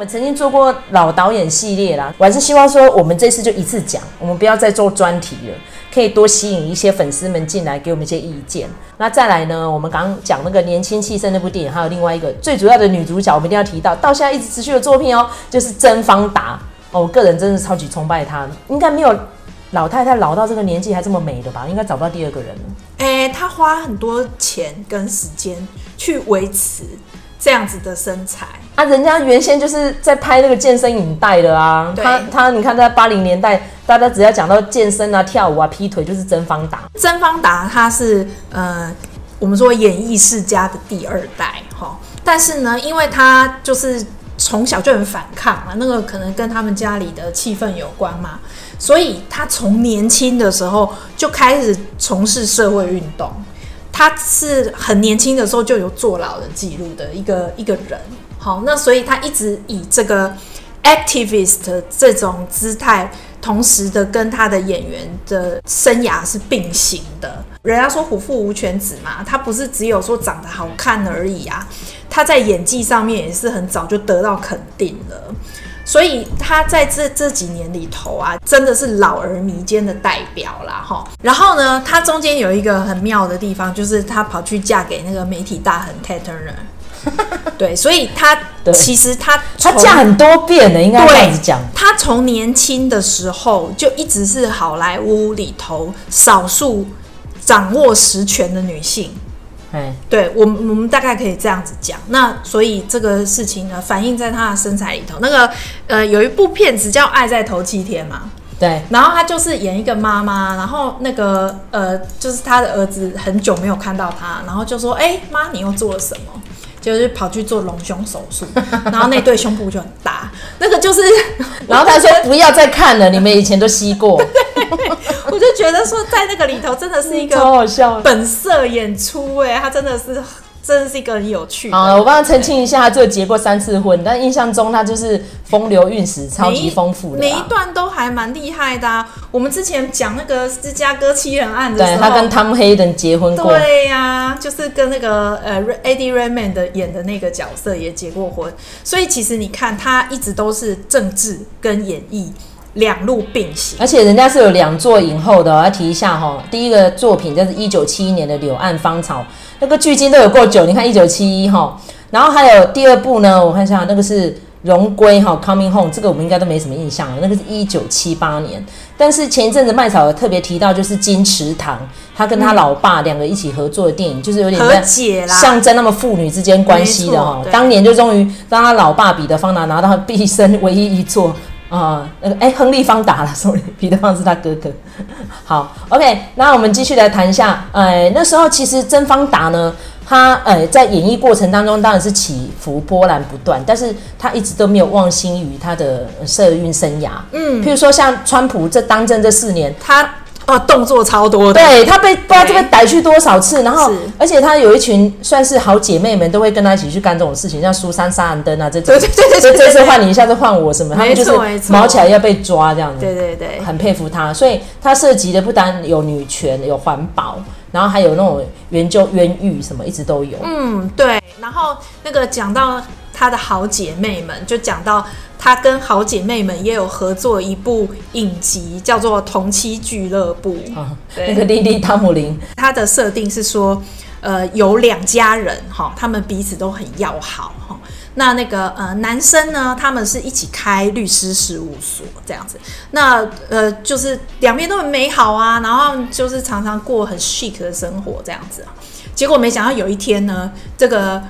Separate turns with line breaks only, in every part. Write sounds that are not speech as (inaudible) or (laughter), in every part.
我们曾经做过老导演系列啦，我还是希望说，我们这次就一次讲，我们不要再做专题了，可以多吸引一些粉丝们进来给我们一些意见。那再来呢，我们刚刚讲那个年轻气盛那部电影，还有另外一个最主要的女主角，我们一定要提到，到现在一直持续的作品哦，就是甄方达哦，我个人真的超级崇拜她，应该没有老太太老到这个年纪还这么美的吧？应该找不到第二个人了。
哎、欸，她花很多钱跟时间去维持。这样子的身材
啊，人家原先就是在拍那个健身影带的啊。他他，你看在八零年代，大家只要讲到健身啊、跳舞啊、劈腿，就是曾方达。
曾方达他是呃，我们说演艺世家的第二代哈，但是呢，因为他就是从小就很反抗嘛，那个可能跟他们家里的气氛有关嘛，所以他从年轻的时候就开始从事社会运动。他是很年轻的时候就有坐牢的记录的一个一个人，好，那所以他一直以这个 activist 这种姿态，同时的跟他的演员的生涯是并行的。人家说虎父无犬子嘛，他不是只有说长得好看而已啊，他在演技上面也是很早就得到肯定了。所以他在这这几年里头啊，真的是老而弥坚的代表啦哈。然后呢，他中间有一个很妙的地方，就是他跑去嫁给那个媒体大亨 Ted Turner。(laughs) 对，所以他其实他
他嫁很多遍的，应该这样子讲。
他从年轻的时候就一直是好莱坞里头少数掌握实权的女性。
哎，
对我们，我们大概可以这样子讲。那所以这个事情呢，反映在他的身材里头。那个呃，有一部片子叫《爱在头七天》嘛，
对。
然后他就是演一个妈妈，然后那个呃，就是他的儿子很久没有看到他，然后就说：“哎，妈，你又做了什么？”就是跑去做隆胸手术，(laughs) 然后那对胸部就很大。那个就是，(laughs)
然后他说：“不要再看了，你们以前都吸过。(laughs) ”
我就觉得说，在那个里头真的是一个好好笑本色演出哎，他真的是真的是一个很有趣的。
好，我帮他澄清一下，他只有结过三次婚，但印象中他就是风流韵史超级丰富的每，
每一段都还蛮厉害的啊。我们之前讲那个芝加哥七人案的时候，
对，他跟 Tom Hayden 结婚过，
对呀、啊，就是跟那个呃 Eddie Redmayne 的演的那个角色也结过婚，所以其实你看他一直都是政治跟演艺。两路并行，
而且人家是有两座影后的，我要提一下哈。第一个作品就是一九七一年的《柳暗芳草》，那个距今都有够久，你看一九七一哈。然后还有第二部呢，我看一下，那个是《荣归》哈，《Coming Home》，这个我们应该都没什么印象了，那个是一九七八年。但是前一阵子麦草有特别提到，就是金池堂，他跟他老爸两个一起合作的电影，嗯、就是有点和解啦，象征那么父女之间关系的哈。当年就终于让他老爸彼得方达拿到毕生唯一一作。啊、呃，那个哎，亨利·方达了，sorry，(laughs) 彼得·方是他哥哥。好，OK，那我们继续来谈一下。呃，那时候其实甄方达呢，他呃在演艺过程当中当然是起伏波澜不断，但是他一直都没有忘心于他的社运生涯。嗯，譬如说像川普这当政这四年，他。
啊，动作超多的，
对，他被不知道这边逮去多少次，然后而且他有一群算是好姐妹们，都会跟他一起去干这种事情，像苏珊·萨兰登啊这种，对对对对，这次换你，下次换我什么，他们就是毛起来要被抓这样子，
对对对，
很佩服他，所以他涉及的不单有女权，有环保，然后还有那种援救冤狱什么，一直都有。
嗯，对，然后那个讲到他的好姐妹们，就讲到。他跟好姐妹们也有合作一部影集，叫做《同期俱乐部》。
啊，那个莉莉·汤姆林，
他的设定是说，呃，有两家人哈，他们彼此都很要好哈。那那个呃，男生呢，他们是一起开律师事务所这样子。那呃，就是两边都很美好啊，然后就是常常过很 chic 的生活这样子。结果没想到有一天呢，这个。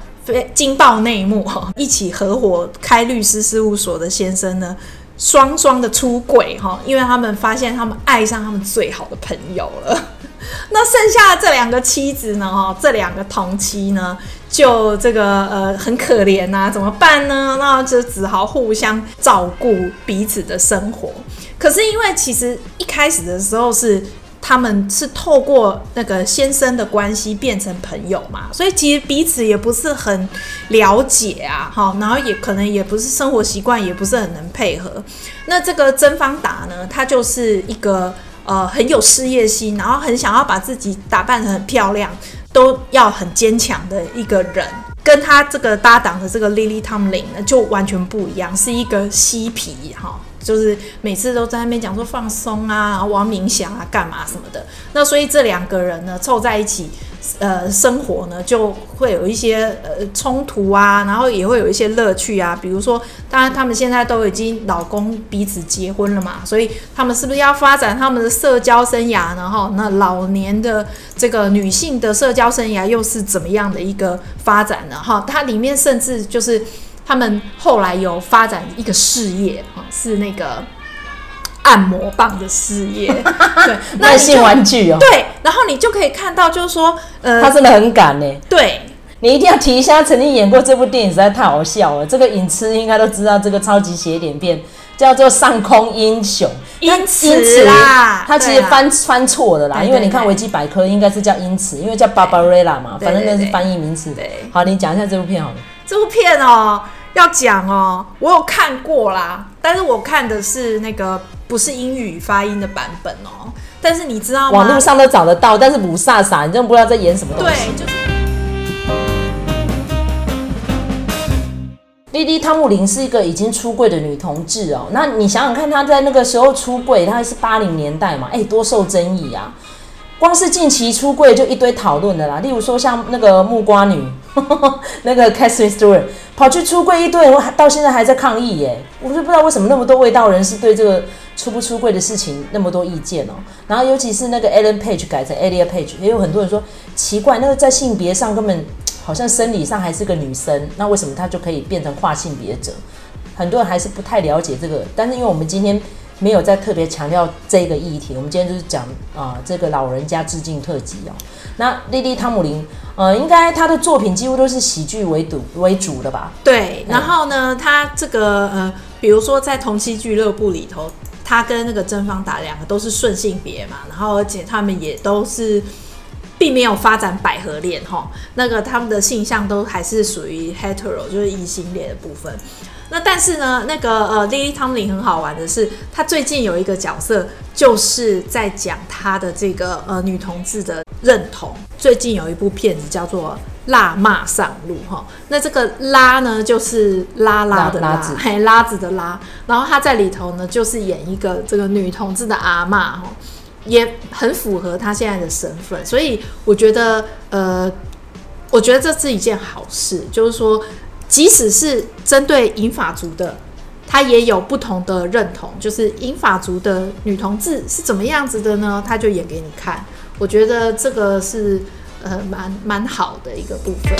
惊爆内幕哈！一起合伙开律师事务所的先生呢，双双的出轨哈，因为他们发现他们爱上他们最好的朋友了。(laughs) 那剩下的这两个妻子呢？哈，这两个同妻呢，就这个呃很可怜呐、怎么办呢？那就只好互相照顾彼此的生活。可是因为其实一开始的时候是。他们是透过那个先生的关系变成朋友嘛，所以其实彼此也不是很了解啊，哈，然后也可能也不是生活习惯，也不是很能配合。那这个甄方达呢，他就是一个呃很有事业心，然后很想要把自己打扮得很漂亮，都要很坚强的一个人。跟他这个搭档的这个 Lily Tomlin 呢，就完全不一样，是一个嬉皮哈，就是每次都在那边讲说放松啊，玩冥想啊，干嘛什么的。那所以这两个人呢，凑在一起。呃，生活呢就会有一些呃冲突啊，然后也会有一些乐趣啊。比如说，当然他们现在都已经老公彼此结婚了嘛，所以他们是不是要发展他们的社交生涯呢？哈，那老年的这个女性的社交生涯又是怎么样的一个发展呢？哈，它里面甚至就是他们后来有发展一个事业，哈，是那个。按摩棒的事业，(laughs) 对，
那性玩具哦，
对，然后你就可以看到，就是说，呃，
他真的很敢呢。
对，
你一定要提一下，曾经演过这部电影实在太好笑了。这个影痴应该都知道，这个超级邪典片叫做《上空英雄》，
因此啦，
他其实翻翻错了啦，因为你看维基百科应该是叫因此，因为叫 Barbarella 嘛，反正那是翻译名词。对，好，你讲一下这部片好了。
这部片哦，要讲哦，我有看过啦，但是我看的是那个。不是英语发音的版本哦，但是你知道吗？
网络上都找得到，但是不飒飒，你真的不知道在演什么东西。
对，就是。
莉莉汤姆林是一个已经出柜的女同志哦，那你想想看，她在那个时候出柜，她还是八零年代嘛，哎，多受争议啊！光是近期出柜就一堆讨论的啦，例如说像那个木瓜女，呵 (laughs) 呵那个 Kristen Stewart 跑去出柜一堆人，到现在还在抗议耶，我就不知道为什么那么多味道人士对这个。出不出柜的事情那么多意见哦，然后尤其是那个 Ellen Page 改成 Elliot Page，也有很多人说奇怪，那个在性别上根本好像生理上还是个女生，那为什么她就可以变成跨性别者？很多人还是不太了解这个，但是因为我们今天没有再特别强调这个议题，我们今天就是讲啊、呃、这个老人家致敬特辑哦。那莉莉汤姆林，呃，应该她的作品几乎都是喜剧为主为主的吧？
对，然后呢，她这个呃，比如说在同期俱乐部里头。他跟那个甄方达两个都是顺性别嘛，然后而且他们也都是并没有发展百合恋哈，那个他们的性向都还是属于 hetero，就是异性恋的部分。那但是呢，那个呃，Lily Tomlin 很好玩的是，他最近有一个角色，就是在讲他的这个呃女同志的认同。最近有一部片子叫做《辣妈上路》哈，那这个拉呢就是拉拉的拉，拉子，嘿，拉子的拉。然后他在里头呢，就是演一个这个女同志的阿嬷哈，也很符合他现在的身份。所以我觉得呃，我觉得这是一件好事，就是说。即使是针对银发族的，他也有不同的认同。就是银发族的女同志是怎么样子的呢？他就演给你看。我觉得这个是呃蛮蛮好的一个部分。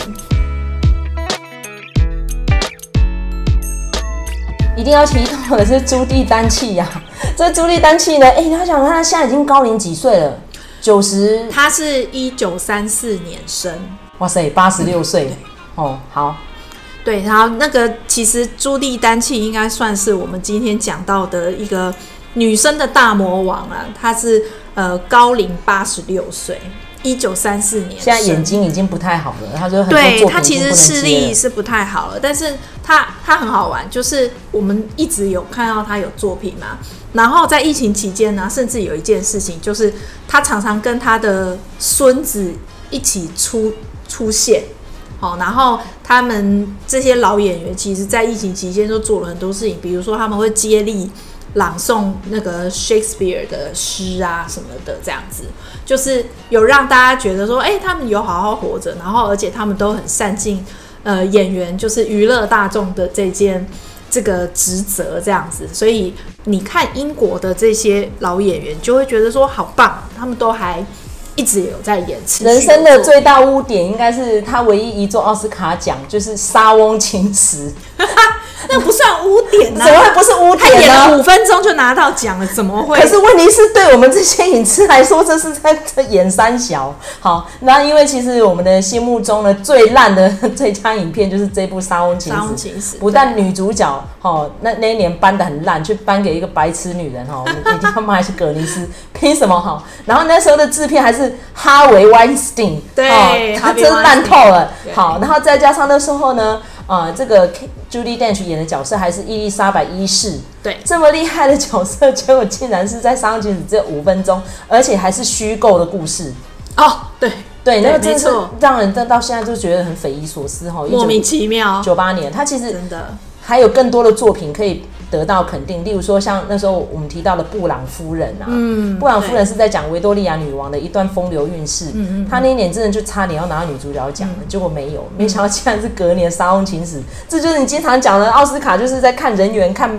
一定要提到的是朱棣丹契呀，这朱棣丹契呢，哎，你要想看他现在已经高龄几岁了？九十？
他是一九三四年生。
哇塞，八十六岁哦，好。
对，然后那个其实朱莉丹契应该算是我们今天讲到的一个女生的大魔王啊。她是呃高龄八十六岁，一九三四年。
现在眼睛已经不太好了，她说很
对她其实视力是不太好了，但是她她很好玩，就是我们一直有看到她有作品嘛。然后在疫情期间呢，甚至有一件事情，就是她常常跟她的孙子一起出出现。好，然后他们这些老演员，其实，在疫情期间都做了很多事情，比如说他们会接力朗诵那个 Shakespeare 的诗啊什么的，这样子，就是有让大家觉得说，哎，他们有好好活着，然后而且他们都很善尽呃演员，就是娱乐大众的这件这个职责，这样子。所以你看英国的这些老演员，就会觉得说好棒，他们都还。一直有在演。
人生的最大污点应该是他唯一一座奥斯卡奖，就是《莎翁情史》。(laughs)
那不算污点呢？
怎么会不是污点呢？他
演了五分钟就拿到奖了，怎么会？
可是问题是对我们这些影痴来说，这是在在演三小。好，那因为其实我们的心目中呢，最烂的最佳影片就是这部《沙翁情史》。情史不但女主角哦，那那一年颁的很烂，去颁给一个白痴女人哈，你 (laughs) 他妈还是葛尼斯，凭什么哈？然后那时候的制片还是哈维·温斯汀，
对，
他真烂透了。好，然后再加上那时候呢。啊、呃，这个 Judy Dench 演的角色还是伊丽莎白一世，
对，
这么厉害的角色，结果竟然是在《莎翁情史》只有五分钟，而且还是虚构的故事。
哦，对，
对，那个真是让人到到现在就觉得很匪夷所思哈，
莫名其妙。
九八年，他其实
真的
还有更多的作品可以得到肯定，例如说像那时候我们提到的布朗夫人啊，嗯，布朗夫人是在讲维多利亚女王的一段风流韵事，嗯嗯，她那一年真的就差点要拿到女主角奖了，嗯，结果没有，没想到竟然是隔年《沙翁情史》，这就是你经常讲的奥斯卡，就是在看人缘看。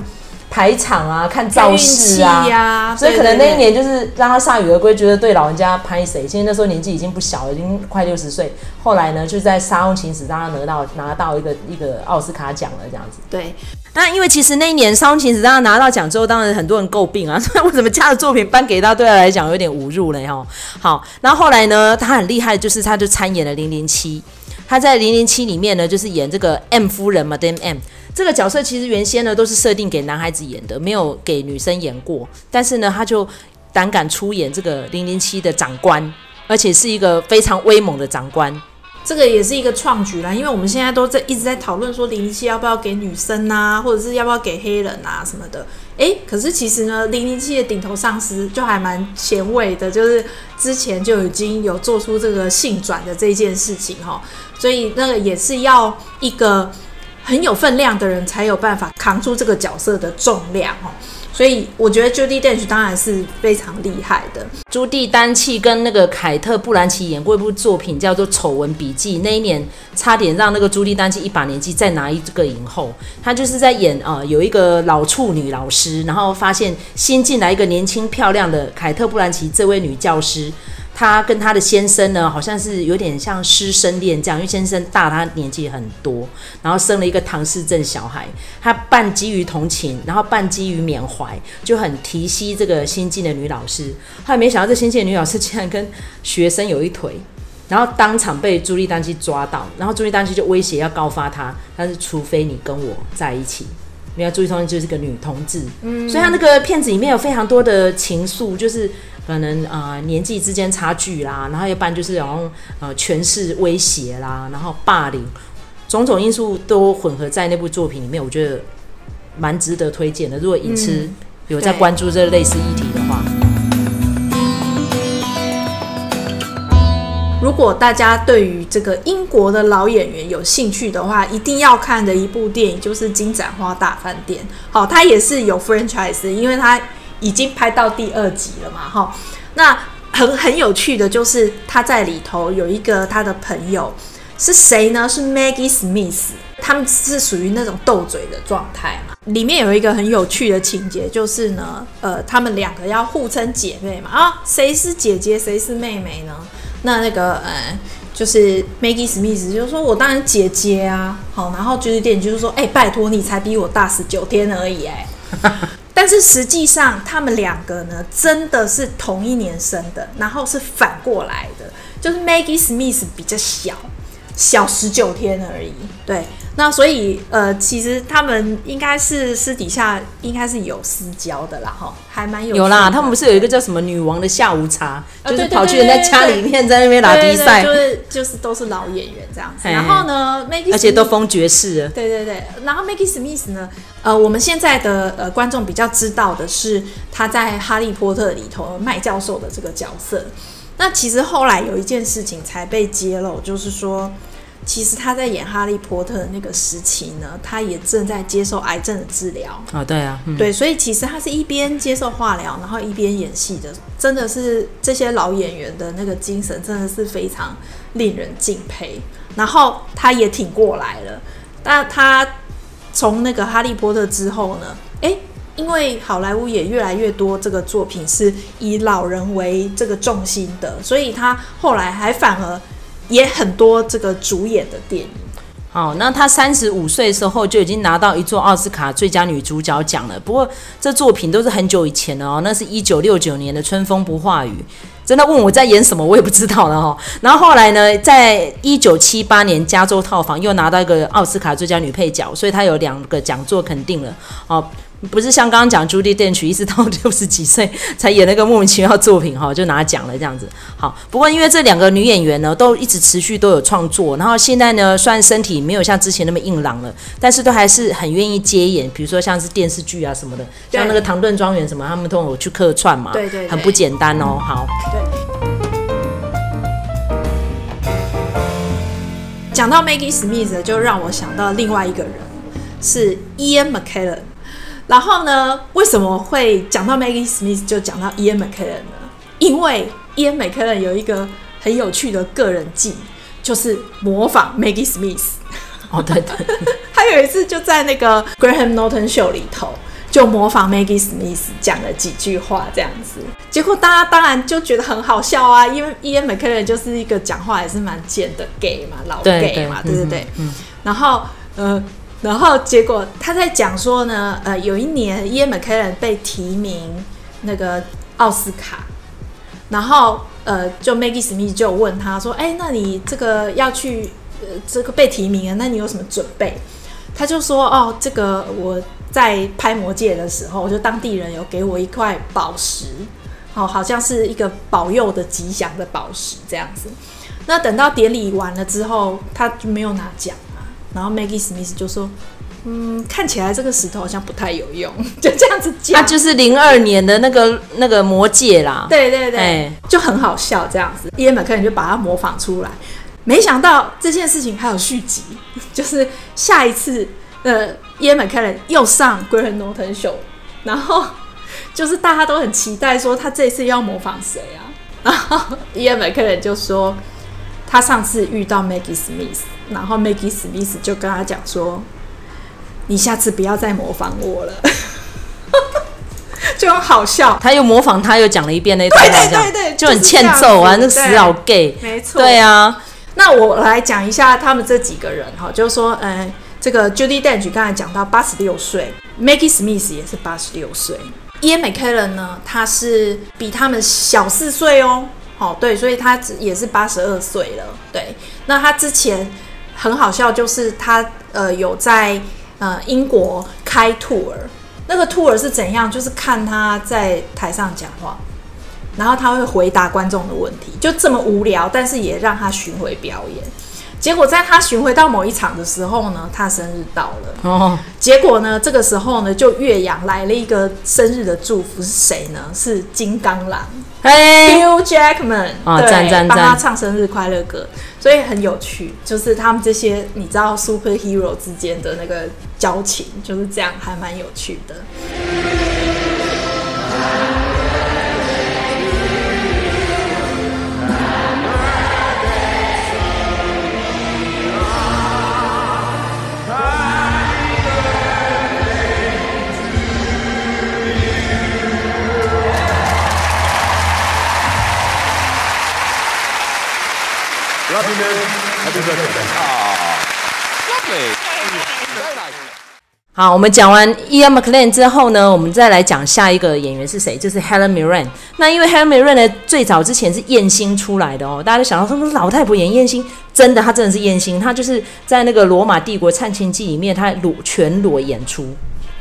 排场啊，看造势啊，啊，所以可能那一年就是让他铩羽而归，觉得对老人家拍谁？其实那时候年纪已经不小了，已经快六十岁。后来呢，就在《沙翁情史》让他拿到拿到一个一个奥斯卡奖了，这样子。
对，
那因为其实那一年《沙翁情史》让他拿到奖之后，当然很多人诟病啊，说 (laughs) 为什么家的作品颁给他，对他来讲有点侮辱了哈。好，那后后来呢，他很厉害，就是他就参演了《零零七》，他在《零零七》里面呢，就是演这个 M 夫人 Madame M。这个角色其实原先呢都是设定给男孩子演的，没有给女生演过。但是呢，他就胆敢出演这个零零七的长官，而且是一个非常威猛的长官。
这个也是一个创举啦，因为我们现在都在一直在讨论说零零七要不要给女生啊，或者是要不要给黑人啊什么的。诶，可是其实呢，零零七的顶头上司就还蛮前卫的，就是之前就已经有做出这个性转的这件事情哈，所以那个也是要一个。很有分量的人才有办法扛出这个角色的重量哦，所以我觉得 Judi Dench 当然是非常厉害的。
朱蒂丹契跟那个凯特布兰奇演过一部作品叫做《丑闻笔记》，那一年差点让那个朱蒂丹契一把年纪再拿一个影后。她就是在演啊、呃，有一个老处女老师，然后发现新进来一个年轻漂亮的凯特布兰奇这位女教师。她跟她的先生呢，好像是有点像师生恋这样，因为先生大她年纪很多，然后生了一个唐氏症小孩。她半基于同情，然后半基于缅怀，就很提携这个新进的女老师。后来没想到这新进的女老师竟然跟学生有一腿，然后当场被朱莉丹契抓到，然后朱莉丹契就威胁要告发她，但是除非你跟我在一起。因为朱莉丹契就是个女同志，嗯，所以他那个片子里面有非常多的情愫，就是。可能呃年纪之间差距啦，然后一般就是然后呃权势威胁啦，然后霸凌，种种因素都混合在那部作品里面，我觉得蛮值得推荐的。如果影痴有在关注这类似议题的话，
如果大家对于这个英国的老演员有兴趣的话，一定要看的一部电影就是《金盏花大饭店》。好，它也是有 franchise，因为它。已经拍到第二集了嘛？哈，那很很有趣的就是他在里头有一个他的朋友是谁呢？是 Maggie Smith，他们是属于那种斗嘴的状态嘛。里面有一个很有趣的情节，就是呢，呃，他们两个要互称姐妹嘛。啊，谁是姐姐，谁是妹妹呢？那那个呃，就是 Maggie Smith 就是说我当然姐姐啊。好，然后就是电影就是说，哎、欸，拜托你才比我大十九天而已、欸，哎。(laughs) 但是实际上，他们两个呢，真的是同一年生的，然后是反过来的，就是 Maggie Smith 比较小，小十九天而已，对。那所以，呃，其实他们应该是私底下应该是有私交的啦，哈，还蛮有。
有啦，他们不是有一个叫什么“女王的下午茶”，就是跑去人家家里面在那边打比赛，
就是就是都是老演员这样子。然后呢，Maggie，
而且都封爵士了。
对对对，然后 Maggie Smith 呢，呃，我们现在的呃观众比较知道的是他在《哈利波特》里头麦教授的这个角色。那其实后来有一件事情才被揭露，就是说。其实他在演《哈利波特》的那个时期呢，他也正在接受癌症的治疗。
哦，对啊，嗯、
对，所以其实他是一边接受化疗，然后一边演戏的，真的是这些老演员的那个精神真的是非常令人敬佩。然后他也挺过来了。那他从那个《哈利波特》之后呢，诶，因为好莱坞也越来越多这个作品是以老人为这个重心的，所以他后来还反而。也很多这个主演的电影。
好，那她三十五岁的时候就已经拿到一座奥斯卡最佳女主角奖了。不过这作品都是很久以前的哦，那是一九六九年的《春风不化雨》。真的问我在演什么，我也不知道了哈。然后后来呢，在一九七八年《加州套房》又拿到一个奥斯卡最佳女配角，所以她有两个奖座肯定了。哦。不是像刚刚讲 Judi Dench 一直到六十几岁才演那个莫名其妙作品哈，就拿奖了这样子。好，不过因为这两个女演员呢，都一直持续都有创作，然后现在呢，虽然身体没有像之前那么硬朗了，但是都还是很愿意接演，比如说像是电视剧啊什么的，像那个《唐顿庄园》什么，他们都有去客串嘛，
对对，对，
很不简单哦。好，
对。讲到 Maggie Smith，就让我想到另外一个人，是 Ian McKellen。然后呢，为什么会讲到 Maggie Smith 就讲到 Ian McKellen 呢？因为 Ian McKellen 有一个很有趣的个人技，就是模仿 Maggie Smith。
哦，对对，(laughs)
他有一次就在那个 Graham Norton Show 里头，就模仿 Maggie Smith 讲了几句话，这样子。结果大家当然就觉得很好笑啊，因为 Ian McKellen 就是一个讲话也是蛮贱的 gay 嘛，老 gay 嘛，对对对。嗯，嗯。然后，呃。然后结果他在讲说呢，呃，有一年 Ian McKellen 被提名那个奥斯卡，然后呃，就 Maggie Smith 就问他说，哎，那你这个要去呃这个被提名啊，那你有什么准备？他就说，哦，这个我在拍魔戒的时候，就当地人有给我一块宝石，哦，好像是一个保佑的吉祥的宝石这样子。那等到典礼完了之后，他就没有拿奖。然后 Maggie Smith 就说：“嗯，看起来这个石头好像不太有用，(laughs) 就这样子讲。”他，
就是零二年的那个那个魔戒啦。
对对对，欸、就很好笑这样子。Ian McKellen 就把它模仿出来，没想到这件事情还有续集，(laughs) 就是下一次呃，Ian McKellen 又上 Graham Norton Show，然后 (laughs) 就是大家都很期待说他这次要模仿谁啊？然后 Ian McKellen 就说。他上次遇到 Maggie Smith，然后 Maggie Smith 就跟他讲说：“你下次不要再模仿我了。(laughs) ”就很好笑。
他又模仿，他又讲了一遍那段话，对对对对，就很欠揍啊！那死老 gay，
没错。
对啊，
那我来讲一下他们这几个人哈，就是说，嗯，这个 Judy Dench 刚才讲到八十六岁，Maggie Smith 也是八十六岁，Ian McKellen 呢，他是比他们小四岁哦。哦，对，所以他也是八十二岁了。对，那他之前很好笑，就是他呃有在呃英国开兔儿那个兔儿是怎样？就是看他在台上讲话，然后他会回答观众的问题，就这么无聊，但是也让他巡回表演。结果在他巡回到某一场的时候呢，他生日到了。哦，结果呢，这个时候呢，就岳阳来了一个生日的祝福，是谁呢？是金刚狼，嘿，Hugh Jackman，
哦，对，赞赞赞，
帮他唱生日快乐歌，所以很有趣，就是他们这些你知道 superhero 之间的那个交情就是这样，还蛮有趣的。
啊，我们讲完 Ian McLean 之后呢，我们再来讲下一个演员是谁，就是 Helen Mirren。那因为 Helen Mirren 呢，最早之前是艳星出来的哦，大家都想到说，老太婆演艳星，真的，她真的是艳星，她就是在那个罗马帝国灿庆记里面，她裸全裸演出。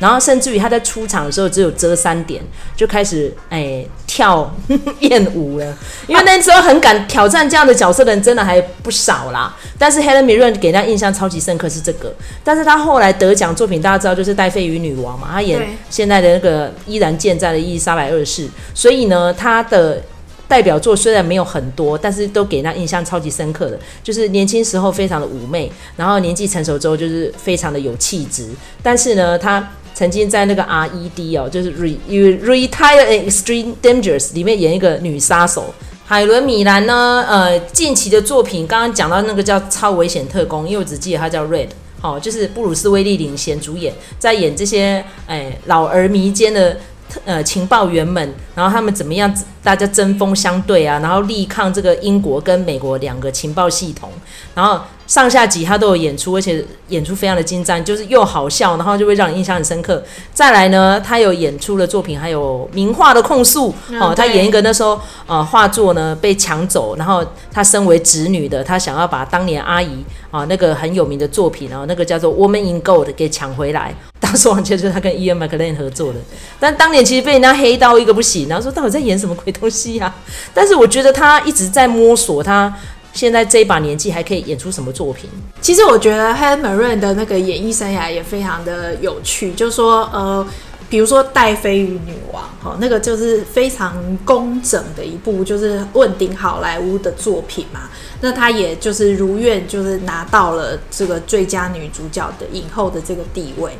然后甚至于他在出场的时候只有遮三点，就开始哎跳 (laughs) 艳舞了。因为那时候很敢挑战这样的角色的人真的还不少啦。但是 Helen Mirren 给人印象超级深刻是这个。但是他后来得奖作品大家知道就是《戴妃与女王》嘛，他演现在的那个依然健在的伊丽莎白二世。所以呢，他的代表作虽然没有很多，但是都给人印象超级深刻的，就是年轻时候非常的妩媚，然后年纪成熟之后就是非常的有气质。但是呢，他曾经在那个 R.E.D. 哦，就是 Re Retire in Extreme dangerous 里面演一个女杀手。海伦米兰呢，呃，近期的作品刚刚讲到那个叫《超危险特工》，因为我只记得他叫 Red，好、哦，就是布鲁斯威利领衔主演，在演这些哎老而弥坚的呃情报员们，然后他们怎么样大家针锋相对啊，然后力抗这个英国跟美国两个情报系统，然后。上下集他都有演出，而且演出非常的精湛，就是又好笑，然后就会让你印象很深刻。再来呢，他有演出的作品，还有名画的控诉哦，他演一个那时候呃画作呢被抢走，然后他身为侄女的，他想要把当年阿姨啊那个很有名的作品，然后那个叫做《Woman in Gold》给抢回来。(laughs) 当时完全就是他跟 Ian McKellen 合作的，但当年其实被人家黑到一个不行，然后说到底在演什么鬼东西啊？但是我觉得他一直在摸索他。现在这一把年纪还可以演出什么作品？
其实我觉得 Helen Mirren 的那个演艺生涯也非常的有趣，就是说，呃，比如说《戴妃与女王》哈，那个就是非常工整的一部，就是问鼎好莱坞的作品嘛。那她也就是如愿，就是拿到了这个最佳女主角的影后的这个地位。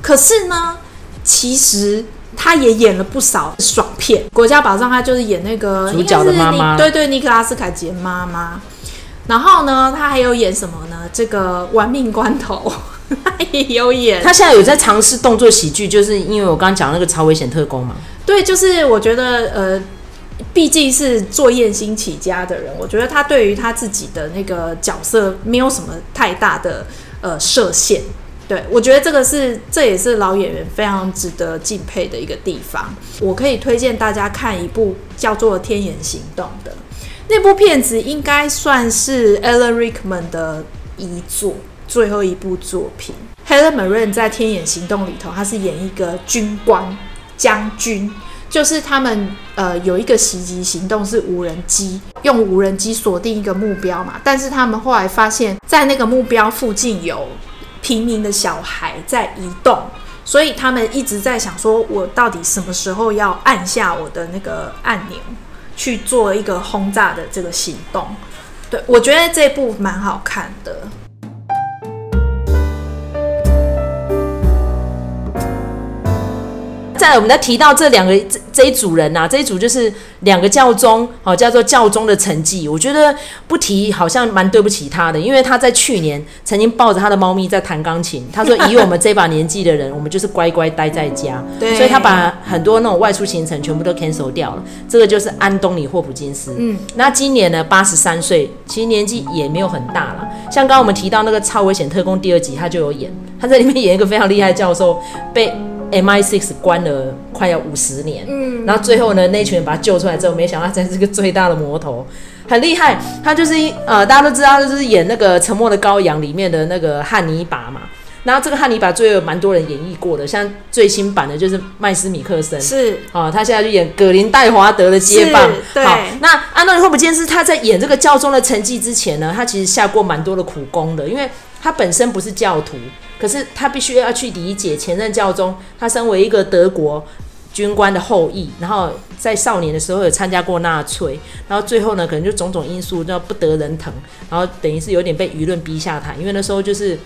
可是呢，其实她也演了不少爽片，《国家宝藏》她就是演那个
主角的妈妈，
对对，尼克拉斯凯奇的妈妈。然后呢，他还有演什么呢？这个《玩命关头》。(laughs) 他也有演，
他现在有在尝试动作喜剧，就是因为我刚刚讲那个超危险特工嘛。
对，就是我觉得，呃，毕竟是做艳星起家的人，我觉得他对于他自己的那个角色没有什么太大的呃设限。对，我觉得这个是，这也是老演员非常值得敬佩的一个地方。我可以推荐大家看一部叫做《天眼行动》的那部片子，应该算是 Alan Rickman 的遗作。最后一部作品，Helen Mirren 在《天眼行动》里头，他是演一个军官将军，就是他们呃有一个袭击行动是无人机，用无人机锁定一个目标嘛，但是他们后来发现，在那个目标附近有平民的小孩在移动，所以他们一直在想说，我到底什么时候要按下我的那个按钮去做一个轰炸的这个行动？对，我觉得这部蛮好看的。
再来，我们再提到这两个这这一组人呐、啊，这一组就是两个教宗，哦，叫做教宗的成绩。我觉得不提好像蛮对不起他的，因为他在去年曾经抱着他的猫咪在弹钢琴。他说：“以我们这把年纪的人，(laughs) 我们就是乖乖待在家。”对，所以他把很多那种外出行程全部都 cancel 掉了。这个就是安东尼·霍普金斯。嗯，那今年呢，八十三岁，其实年纪也没有很大了。像刚刚我们提到那个《超危险特工》第二集，他就有演，他在里面演一个非常厉害的教授被。MI6 关了快要五十年，嗯，然后最后呢，那群人把他救出来之后，没想到他才是个最大的魔头，很厉害。他就是呃，大家都知道，他就是演那个《沉默的羔羊》里面的那个汉尼拔嘛。然后这个汉尼拔最后有蛮多人演绎过的，像最新版的就是麦斯米克森，是啊，他现在就演葛林戴华德的接棒。对，好，那安东尼霍普金斯他在演这个教宗的成绩之前呢，他其实下过蛮多的苦功的，因为他本身不是教徒。可是他必须要去理解前任教宗，他身为一个德国军官的后裔，然后在少年的时候有参加过纳粹，然后最后呢，可能就种种因素叫不得人疼，然后等于是有点被舆论逼下台，因为那时候就是。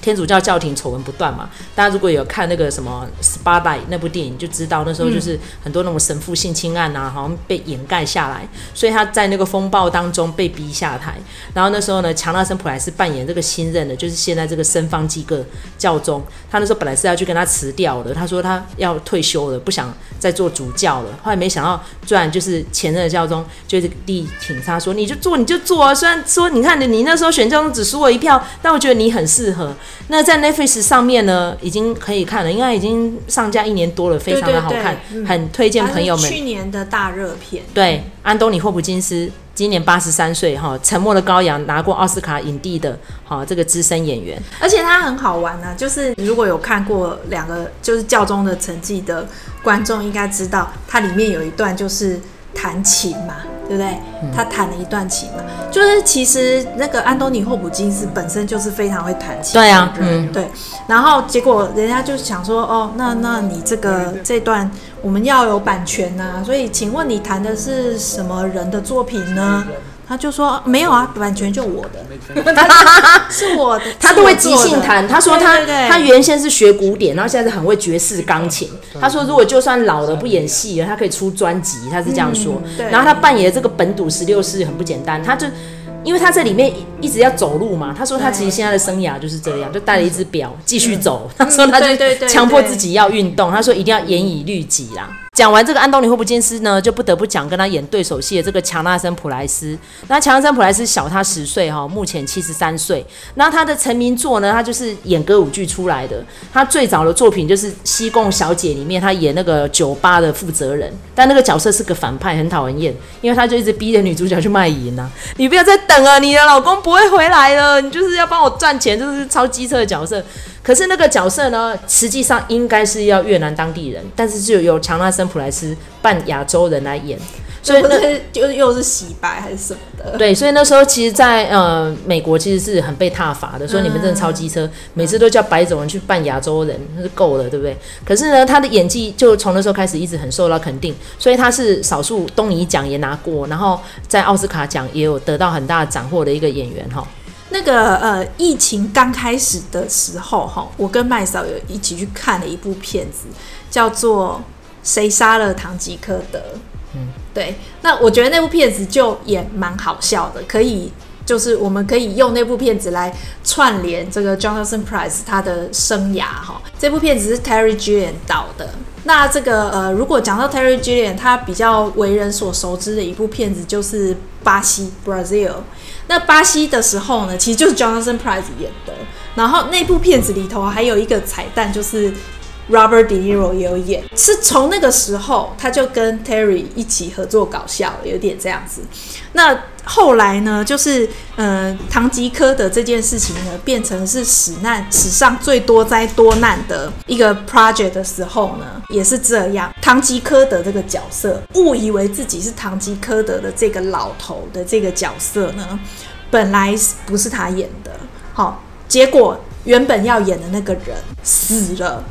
天主教教廷丑闻不断嘛，大家如果有看那个什么《Spotlight》那部电影，就知道那时候就是很多那种神父性侵案啊，好像被掩盖下来，所以他在那个风暴当中被逼下台。然后那时候呢，强纳森普莱斯扮演这个新任的，就是现在这个圣方济各教宗，他那时候本来是要去跟他辞掉的，他说他要退休了，不想再做主教了。后来没想到，居然就是前任的教宗就是力挺他说，你就做你就做啊，虽然说你看你那时候选教宗只输我一票，但我觉得你很适合。那在 Netflix 上面呢，已经可以看了，应该已经上架一年多了，非常的好看，对对对，很推荐朋友们。
去年的大热片。
对，安东尼霍普金斯今年八十三岁，哈，《沉默的羔羊》拿过奥斯卡影帝的，哈，这个资深演员，
而且他很好玩呢、啊，就是如果有看过两个就是教宗的成绩的观众，应该知道，它里面有一段就是弹琴嘛。对不对？他弹了一段琴嘛，就是其实那个安东尼霍普金斯本身就是非常会弹琴。
对啊，嗯，
对。然后结果人家就想说，哦，那那你这个这段我们要有版权呐，所以请问你弹的是什么人的作品呢？他就说没有啊，版权就我的，是我的，(laughs)
他都会即兴弹。他说他他原先是学古典，然后现在是很会爵士钢琴。他说如果就算老了不演戏了，他可以出专辑。他是这样说。嗯、然后他扮演的这个本笃十六世很不简单，他就因为他在里面一直要走路嘛。他说他其实现在的生涯就是这样，就带了一只表继续走。他说他就强迫自己要运动。他说一定要严以律己啦。讲完这个安东尼霍普金斯呢，就不得不讲跟他演对手戏的这个强纳森普莱斯。那强纳森普莱斯小他十岁哈，目前七十三岁。那他的成名作呢，他就是演歌舞剧出来的。他最早的作品就是《西贡小姐》里面，他演那个酒吧的负责人，但那个角色是个反派，很讨人厌，因为他就一直逼着女主角去卖淫啊。你不要再等了，你的老公不会回来了，你就是要帮我赚钱，就是超机车的角色。可是那个角色呢，实际上应该是要越南当地人，但是就由强纳森普莱斯扮亚洲人来演。
所以那就又是洗白还是什么的？
对，所以那时候其实在，在呃美国其实是很被挞伐的，说你们真的超机车，嗯、每次都叫白种人去扮亚洲人，那是够了，对不对？可是呢，他的演技就从那时候开始一直很受到肯定，所以他是少数东尼奖也拿过，然后在奥斯卡奖也有得到很大的斩获的一个演员哈。
那个呃，疫情刚开始的时候哈，我跟麦嫂有一起去看了一部片子，叫做《谁杀了唐吉诃德》。嗯，对，那我觉得那部片子就也蛮好笑的，可以就是我们可以用那部片子来串联这个 Jonathan Price 他的生涯哈。这部片子是 Terry Gilliam 导的。那这个呃，如果讲到 Terry Gilliam，他比较为人所熟知的一部片子就是《巴西》（Brazil）。那巴西的时候呢，其实就是 Jonathan Price 演的。然后那部片子里头还有一个彩蛋，就是 Robert De Niro 也有演。是从那个时候，他就跟 Terry 一起合作搞笑，有点这样子。那后来呢，就是呃，唐吉诃德这件事情呢，变成是史难史上最多灾多难的一个 project 的时候呢，也是这样。唐吉诃德这个角色，误以为自己是唐吉诃德的这个老头的这个角色呢，本来不是他演的，好，结果原本要演的那个人死了，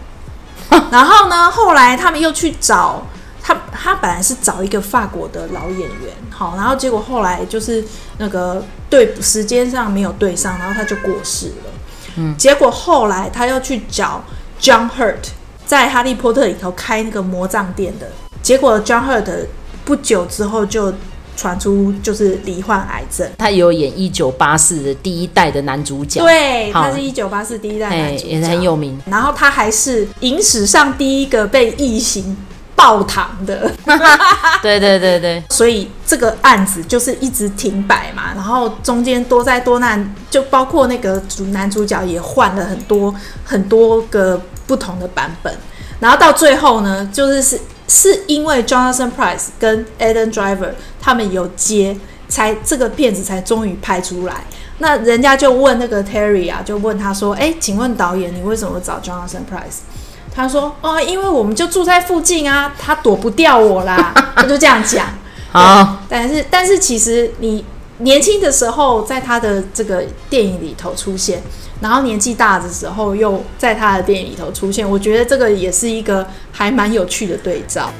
(laughs) 然后呢，后来他们又去找。他他本来是找一个法国的老演员，好，然后结果后来就是那个对时间上没有对上，然后他就过世了。嗯，结果后来他又去找 John Hurt，在《哈利波特》里头开那个魔杖店的，结果 John Hurt 不久之后就传出就是罹患癌症。
他有演《一九八四》的第一代的男主角，
对，他是一九八四第一代男主角，
也是很有名。
然后他还是影史上第一个被异形爆糖的，(laughs)
对对对对，
所以这个案子就是一直停摆嘛，然后中间多灾多难，就包括那个主男主角也换了很多很多个不同的版本，然后到最后呢，就是是是因为 Jonathan Price 跟 Adam Driver 他们有接，才这个片子才终于拍出来。那人家就问那个 Terry 啊，就问他说：“哎，请问导演，你为什么找 Jonathan Price？” 他说：“哦，因为我们就住在附近啊，他躲不掉我啦。(laughs) ”他就这样讲。好，但是但是其实你年轻的时候在他的这个电影里头出现，然后年纪大的时候又在他的电影里头出现，我觉得这个也是一个还蛮有趣的对照。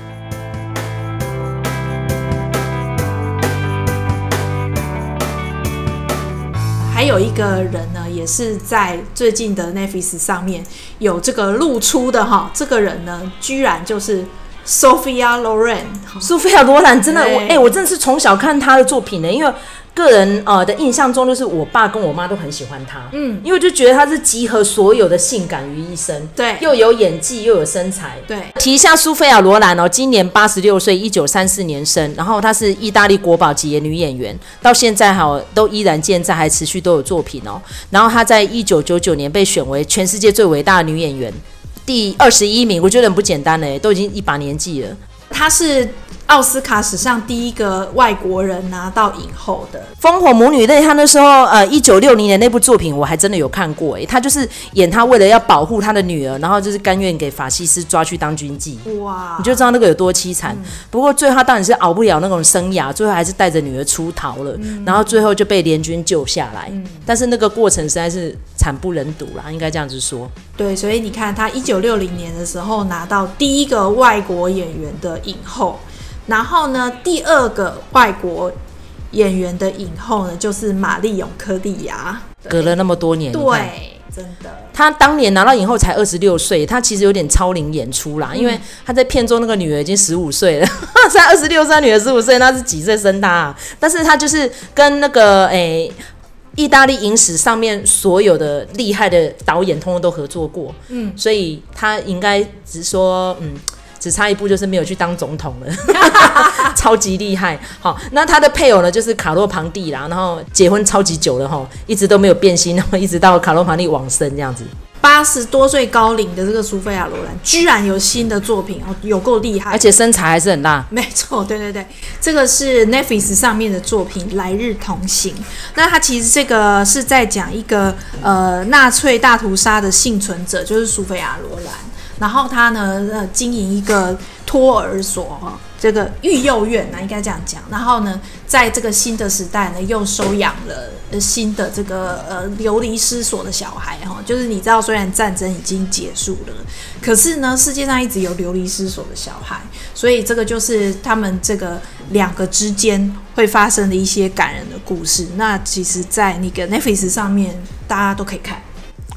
还有一个人呢，也是在最近的 Netflix 上面有这个露出的哈，这个人呢，居然就是 Sophia Loren。
Sophia Loren 真的，我哎、欸，我真的是从小看她的作品的，因为。个人呃的印象中，就是我爸跟我妈都很喜欢她，嗯，因为就觉得她是集合所有的性感于一身，
对，
又有演技又有身材，
对。
提一下苏菲亚罗兰哦，今年八十六岁，一九三四年生，然后她是意大利国宝级的女演员，到现在哈都依然健在，还持续都有作品哦。然后她在一九九九年被选为全世界最伟大的女演员，第二十一名，我觉得很不简单嘞，都已经一把年纪了。
她是。奥斯卡史上第一个外国人拿到影后的《
烽火母女泪》，他那时候呃，一九六零年那部作品我还真的有看过诶，他就是演他为了要保护他的女儿，然后就是甘愿给法西斯抓去当军妓，哇，你就知道那个有多凄惨。嗯、不过最后他当然是熬不了那种生涯，最后还是带着女儿出逃了，嗯、然后最后就被联军救下来。嗯、但是那个过程实在是惨不忍睹啦，应该这样子说。
对，所以你看他一九六零年的时候拿到第一个外国演员的影后。然后呢，第二个外国演员的影后呢，就是玛丽永科利亚。
隔了那么多年，
对，真的。
他当年拿到影后才二十六岁，他其实有点超龄演出啦，嗯、因为他在片中那个女儿已经十五岁了，(laughs) 才二十六岁，女儿十五岁，那是几岁生他啊？但是他就是跟那个诶，意大利影史上面所有的厉害的导演，通通都合作过，嗯，所以他应该只是说，嗯。只差一步就是没有去当总统了，(laughs) 超级厉害。好，那他的配偶呢，就是卡洛庞蒂啦，然后结婚超级久了哈，一直都没有变心，然后一直到卡洛庞蒂往生这样子。
八十多岁高龄的这个苏菲亚罗兰，居然有新的作品哦，有够厉害，
而且身材还是很大。
没错，对对对，这个是 Netflix 上面的作品《来日同行》。那他其实这个是在讲一个呃纳粹大屠杀的幸存者，就是苏菲亚罗兰。然后他呢，呃，经营一个托儿所哈，这个育幼院呢，应该这样讲。然后呢，在这个新的时代呢，又收养了新的这个呃流离失所的小孩哈。就是你知道，虽然战争已经结束了，可是呢，世界上一直有流离失所的小孩，所以这个就是他们这个两个之间会发生的一些感人的故事。那其实，在那个 Netflix 上面，大家都可以看。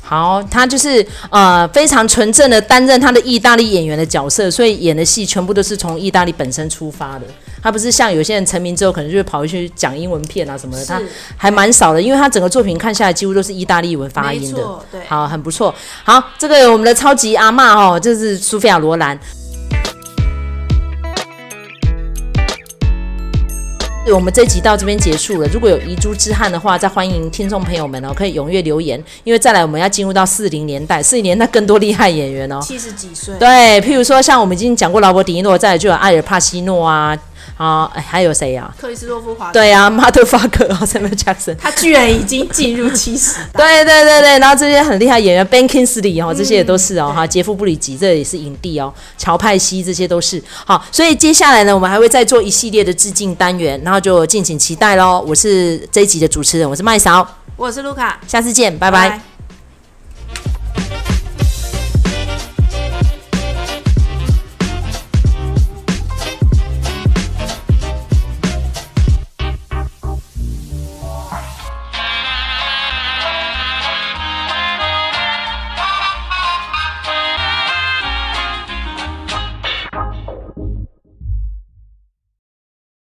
好，他就是呃非常纯正的担任他的意大利演员的角色，所以演的戏全部都是从意大利本身出发的。他不是像有些人成名之后可能就会跑去讲英文片啊什么的，他还蛮少的，因为他整个作品看下来几乎都是意大利文发音的。
对，
好，很不错。好，这个我们的超级阿嬷哦，就是苏菲亚罗兰。我们这集到这边结束了。如果有遗珠之憾的话，再欢迎听众朋友们哦，可以踊跃留言。因为再来我们要进入到四零年代，四零年代更多厉害演员哦，
七十几岁。
对，譬如说像我们已经讲过劳勃迪尼诺，再来就有艾尔帕西诺啊。啊，哎，还有谁呀？
克里斯多夫华。
对啊，Motherfucker 啊，Samuel Jackson，
他居然已经进入七十。(laughs)
对对对对，然后这些很厉害演员，Ben Kingsley 哦，这些也都是哦，哈，杰夫布里吉这也是影帝哦，乔派西这些都是。好，所以接下来呢，我们还会再做一系列的致敬单元，然后就敬请期待喽。我是这一集的主持人，我是麦嫂，
我是卢卡，
下次见，拜拜。拜拜。